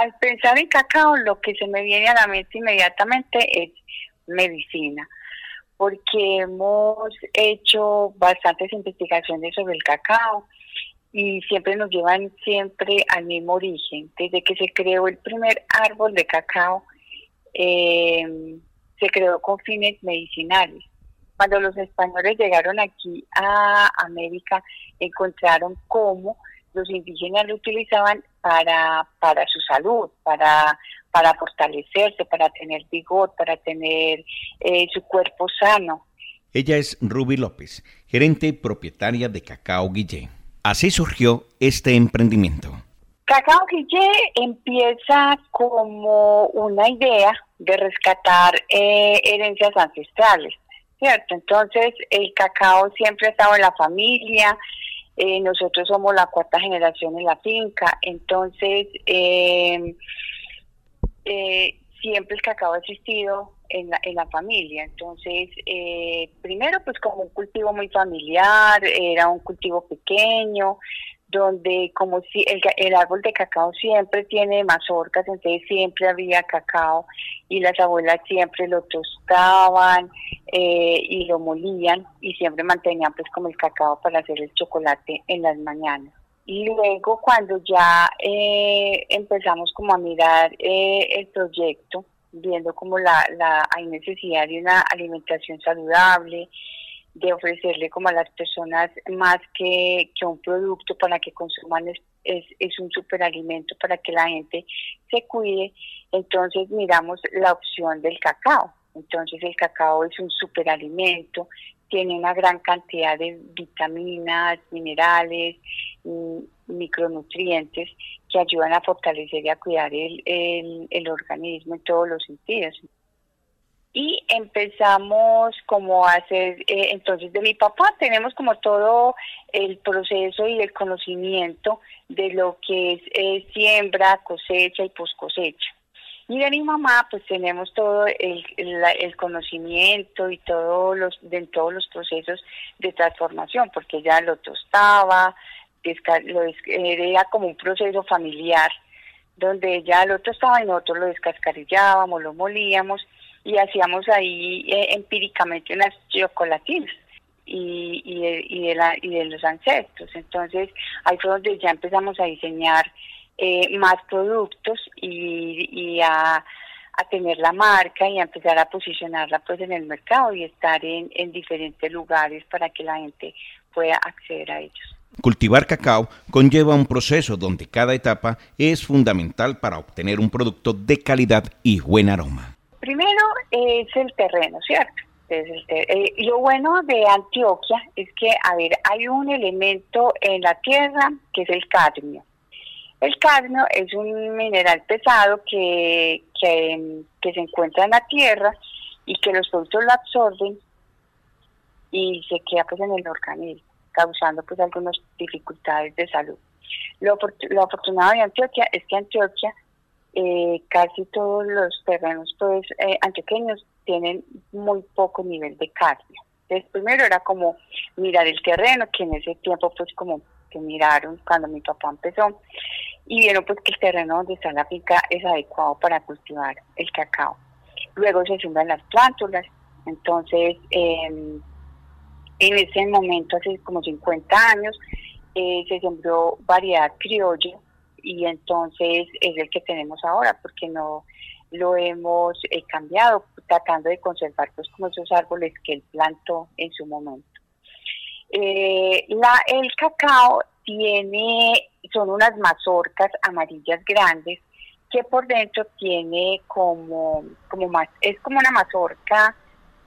al pensar en cacao, lo que se me viene a la mente inmediatamente es medicina, porque hemos hecho bastantes investigaciones sobre el cacao y siempre nos llevan siempre al mismo origen. Desde que se creó el primer árbol de cacao, eh, se creó con fines medicinales. Cuando los españoles llegaron aquí a América, encontraron cómo los indígenas lo utilizaban para, para su salud, para, para fortalecerse, para tener vigor, para tener eh, su cuerpo sano. Ella es Ruby López, gerente y propietaria de Cacao Guillén. Así surgió este emprendimiento. Cacao Guillé empieza como una idea de rescatar eh, herencias ancestrales, ¿cierto? Entonces el cacao siempre ha estado en la familia, eh, nosotros somos la cuarta generación en la finca, entonces em, eh, siempre el cacao ha existido en la, en la familia. Entonces, eh, primero pues como un cultivo muy familiar, era un cultivo pequeño, donde como si el, el, árbol de cacao siempre tiene mazorcas, entonces siempre había cacao y las abuelas siempre lo tostaban eh, y lo molían y siempre mantenían pues como el cacao para hacer el chocolate en las mañanas. Y luego cuando ya eh, empezamos como a mirar eh, el proyecto, viendo como la, la hay necesidad de una alimentación saludable, de ofrecerle como a las personas más que, que un producto para que consuman es, es, es, un superalimento para que la gente se cuide, entonces miramos la opción del cacao. Entonces el cacao es un superalimento, tiene una gran cantidad de vitaminas, minerales, micronutrientes que ayudan a fortalecer y a cuidar el, el, el organismo en todos los sentidos y empezamos como a hacer, eh, entonces de mi papá tenemos como todo el proceso y el conocimiento de lo que es eh, siembra, cosecha y post cosecha. Y de mi mamá pues tenemos todo el, el, conocimiento y todos los, de todos los procesos de transformación, porque ella lo tostaba, lo, era como un proceso familiar, donde ella lo tostaba y nosotros lo descascarillábamos, lo molíamos y hacíamos ahí eh, empíricamente unas chocolatinas y, y, de, la, y de los ancestros. Entonces ahí fue donde ya empezamos a diseñar eh, más productos y, y a, a, tener la marca y a empezar a posicionarla pues en el mercado y estar en, en diferentes lugares para que la gente pueda acceder a ellos. Cultivar cacao conlleva un proceso donde cada etapa es fundamental para obtener un producto de calidad y buen aroma. Primero es el terreno, ¿cierto? Eh, lo bueno de Antioquia es que, a ver, hay un elemento en la tierra que es el cadmio. El cadmio es un mineral pesado que, se encuentra en la tierra y que los productos lo absorben y se queda pues en el organismo, causando pues algunas dificultades de salud. Lo afortunado de Antioquia es que Antioquia eh, casi todos los terrenos pues eh, antioqueños tienen muy poco nivel de cadmio. Entonces primero era como mirar el terreno, que en ese tiempo pues como que miraron cuando mi papá empezó y vieron pues que el terreno donde está la finca es adecuado para cultivar el cacao. Luego se siembran las plántulas, entonces em, en ese momento hace como 50 años eh, se sembró variedad criolla y entonces es el que tenemos ahora porque no lo hemos eh, cambiado tratando de conservar pues como esos árboles que él plantó en su momento. Eh, la, el cacao tiene, son unas mazorcas amarillas grandes que por dentro tiene como, como más, es como una mazorca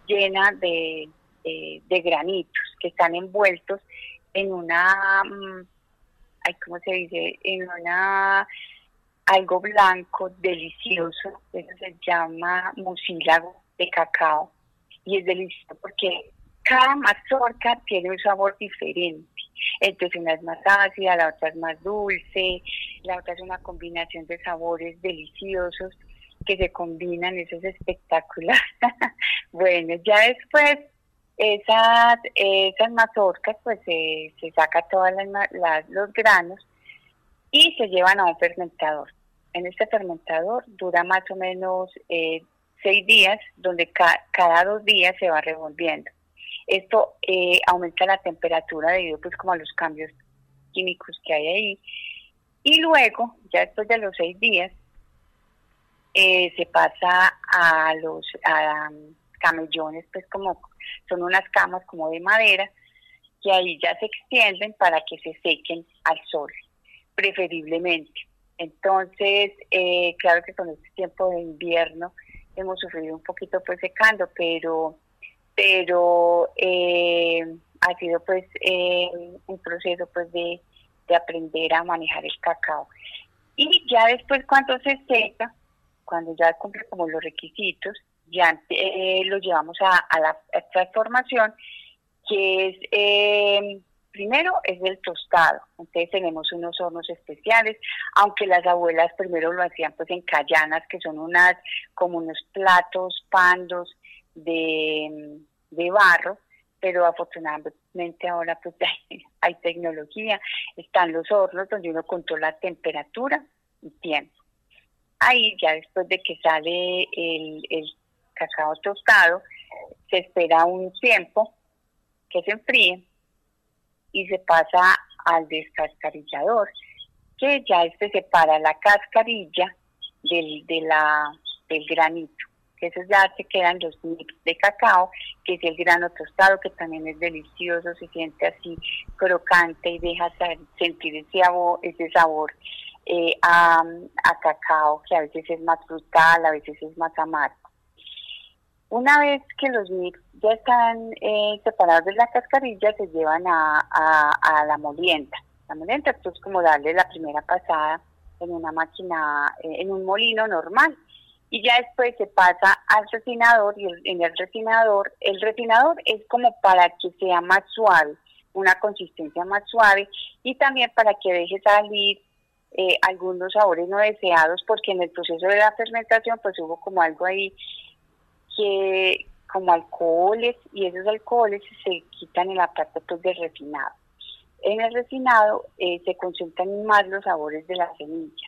llena de, de granitos que están envueltos en una mm, ay, ¿cómo se dice? En una algo blanco, delicioso, eso se llama mucílago de cacao y es delicioso porque cada mazorca tiene un sabor diferente. Entonces una es más ácida, la otra es más dulce, la otra es una combinación de sabores deliciosos que se combinan, eso es espectacular. bueno, ya después esas, esas mazorcas, pues se saca todos los granos y se llevan a un fermentador. en este fermentador dura más o menos eh, seis días, donde cada dos días se va revolviendo. Esto eh, aumenta la temperatura debido pues como a los cambios químicos que hay ahí. Y luego, ya después de los seis días, eh, se pasa a los camellones, pues como son unas camas como de madera, que ahí ya se extienden para que se sequen al sol, preferiblemente. Entonces, eh, claro que con este tiempo de invierno hemos sufrido un poquito pues secando, pero, pero eh, ha sido pues eh, un proceso pues de, de aprender a manejar el cacao. Y ya después cuando se seca, cuando ya cumple como los requisitos, ya lo llevamos a, a la transformación, que es Primero es el tostado, entonces tenemos unos hornos especiales, aunque las abuelas primero lo hacían pues en callanas, que son unas como unos platos pandos de, barro, pero afortunadamente ahora pues hay, tecnología, están los hornos donde uno controla temperatura y tiempo. Ahí ya después de que sale el, el cacao tostado, se espera un tiempo que se enfríe y se pasa al descascarillador, que ya este separa la cascarilla del, del granito. Esos ya se quedan los nips de cacao, que es el grano tostado, que también es delicioso, se siente así crocante y deja sentir ese sabor, ese sabor eh, a cacao, que a veces es más frutal, a veces es más amargo. Una vez que los nips ya están eh, separados de la cascarilla, se llevan a, la molienda. La molienda es como darle la primera pasada en una máquina, eh, en un molino normal. Y ya después se pasa al refinador y en el refinador, el refinador es como para que sea más suave, una consistencia más suave y también para que deje salir eh, algunos sabores no deseados porque en el proceso de la fermentación pues hubo como algo ahí que como alcoholes y esos alcoholes se quitan en la parte pues, del refinado. En el refinado eh, se concentran más los sabores de la semilla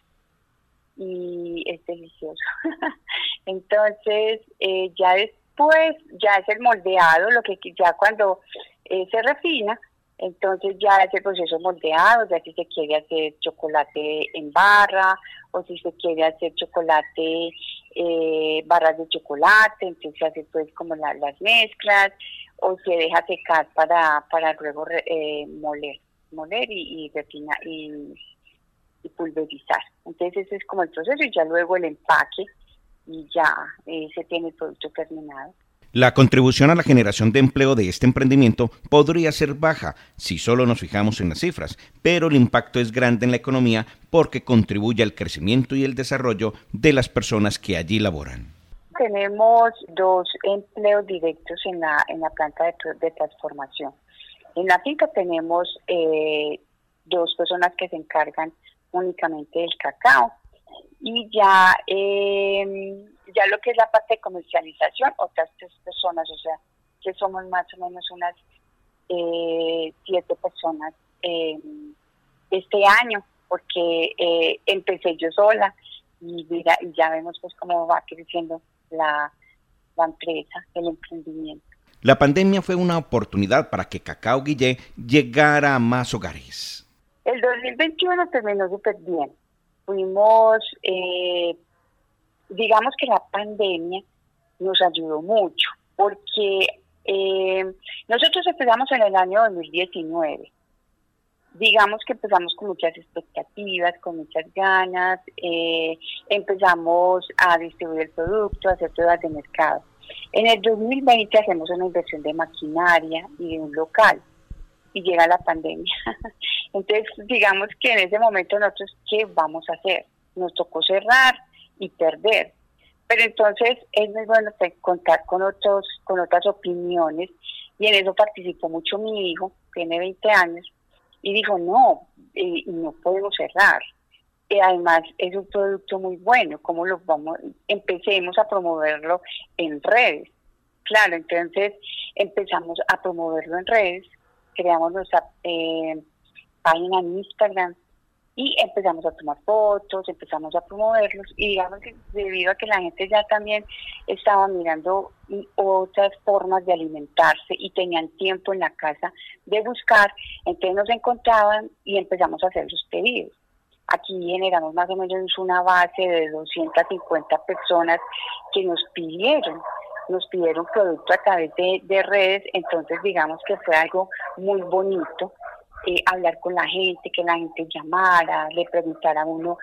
y es delicioso. Entonces, eh, ya después, ya es el moldeado, lo que ya cuando eh, se refina, entonces ya es el proceso moldeado, ya si se quiere hacer chocolate en barra o si se quiere hacer chocolate, eh, barras de chocolate, entonces se hace pues como las mezclas o se deja secar para, para luego eh, moler, moler y, y, y, pulverizar. Entonces ese es como el proceso y ya luego el empaque y ya eh, se tiene el producto terminado. La contribución a la generación de empleo de este emprendimiento podría ser baja si solo nos fijamos en las cifras, pero el impacto es grande en la economía porque contribuye al crecimiento y el desarrollo de las personas que allí laboran. Tenemos dos empleos directos en la, en la planta de, transformación. En la finca tenemos eh, dos personas que se encargan únicamente del cacao y ya eh, ya lo que es la parte de comercialización, otras tres personas, o sea, que somos más o menos unas eh, siete personas eh, este año, porque eh, empecé yo sola y mira, ya vemos pues cómo va creciendo la, la empresa, el emprendimiento. La pandemia fue una oportunidad para que Cacao Guillé llegara a más hogares. El 2021 terminó súper bien. Fuimos eh, digamos que la pandemia nos ayudó mucho, porque eh, nosotros empezamos en el año 2019. Digamos que empezamos con muchas expectativas, con muchas ganas, eh, empezamos a distribuir el producto, a hacer pruebas de mercado. En el 2020 hacemos una inversión de maquinaria y de un local y llega la pandemia. Entonces, digamos que en ese momento nosotros, ¿qué vamos a hacer? Nos tocó cerrar, y perder. Pero entonces es muy bueno contar con otros, con otras opiniones y en eso participó mucho mi hijo, tiene 20 años, y dijo, no, y no podemos cerrar. Y además es un producto muy bueno, ¿cómo lo vamos? Empecemos a promoverlo en redes. Claro, entonces empezamos a promoverlo en redes, creamos nuestra eh, página en Instagram, y empezamos a tomar fotos, empezamos a promoverlos y digamos que debido a que la gente ya también estaba mirando otras formas de alimentarse y tenían tiempo en la casa de buscar, entonces nos encontraban y empezamos a hacer los pedidos. Aquí generamos más o menos una base de 250 personas que nos pidieron, nos pidieron producto a través de, de redes, entonces digamos que fue algo muy bonito eh, hablar con la gente, que la gente llamara, le preguntara a uno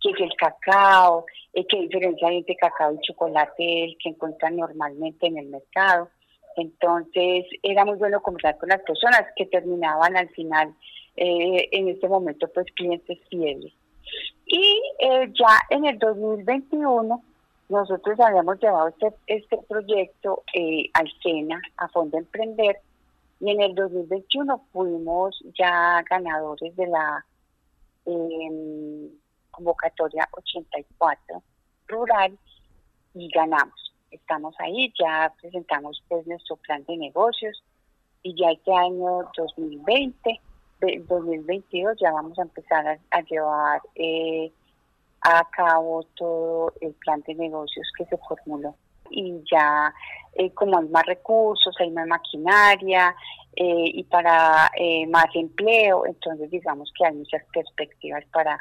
qué es el cacao, eh, qué diferencia hay entre cacao y chocolate el que encuentran normalmente en el mercado. Entonces era muy bueno conversar con las personas que terminaban al final, eh, en este momento, pues clientes fieles. Y ya en el 2021 nosotros habíamos llevado este, este proyecto al SENA, a Fondo Emprender, y en el 2021 fuimos ya ganadores de la em, convocatoria 84 rural y ganamos. Estamos ahí, ya presentamos pues nuestro plan de negocios y ya este año 2020, 2022 ya vamos a empezar a, llevar eh, a cabo todo el plan de negocios que se formuló y ya eh, como hay más recursos, hay más maquinaria eh, y para eh, más empleo, entonces digamos que hay muchas perspectivas para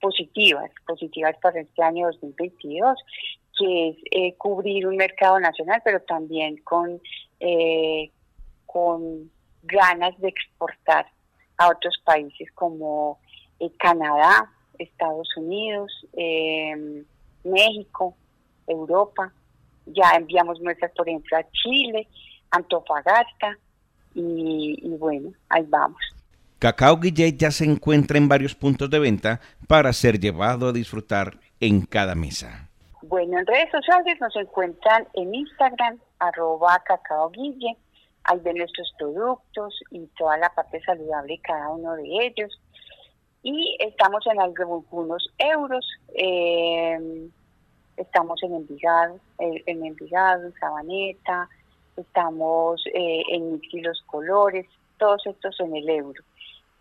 positivas, positivas para este año 2022, que es cubrir un mercado nacional, pero también con, con ganas de exportar a otros países como Canadá, Estados Unidos, México, Europa ya enviamos nuestras, por ejemplo, a Chile, Antofagasta, y, bueno, ahí vamos. Cacao Guillet ya se encuentra en varios puntos de venta para ser llevado a disfrutar en cada mesa. Bueno, en redes sociales nos encuentran en Instagram, arroba cacao guille, ahí ven nuestros productos y toda la parte saludable de cada uno de ellos. Y estamos en algunos euros. Eh, estamos en Envigado, eh, en Envigado, en Sabaneta, estamos eh, en Mix los Colores, todos estos en el euro.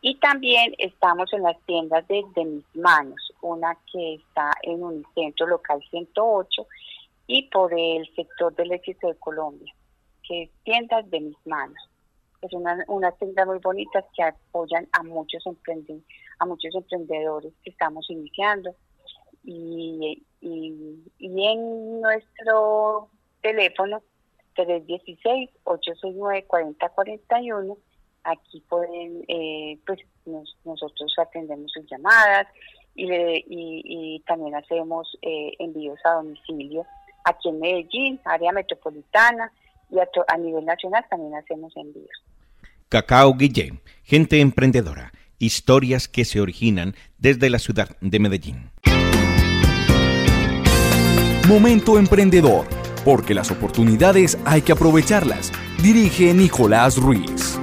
Y también estamos en las tiendas de, Mis Manos, una que está en un centro local 108 y por el sector del éxito de Colombia, que es tiendas de Mis Manos. Es una, una tienda muy bonita que apoyan a muchos, a muchos emprendedores que estamos iniciando y, y, en nuestro teléfono 316-869-4041, aquí pueden, eh, pues nosotros atendemos sus llamadas y, y, también hacemos eh, envíos a domicilio aquí en Medellín, área metropolitana y a, a nivel nacional también hacemos envíos. Cacao Guillén, gente emprendedora, historias que se originan desde la ciudad de Medellín. Momento Emprendedor, porque las oportunidades hay que aprovecharlas. Dirige Nicolás Ruiz.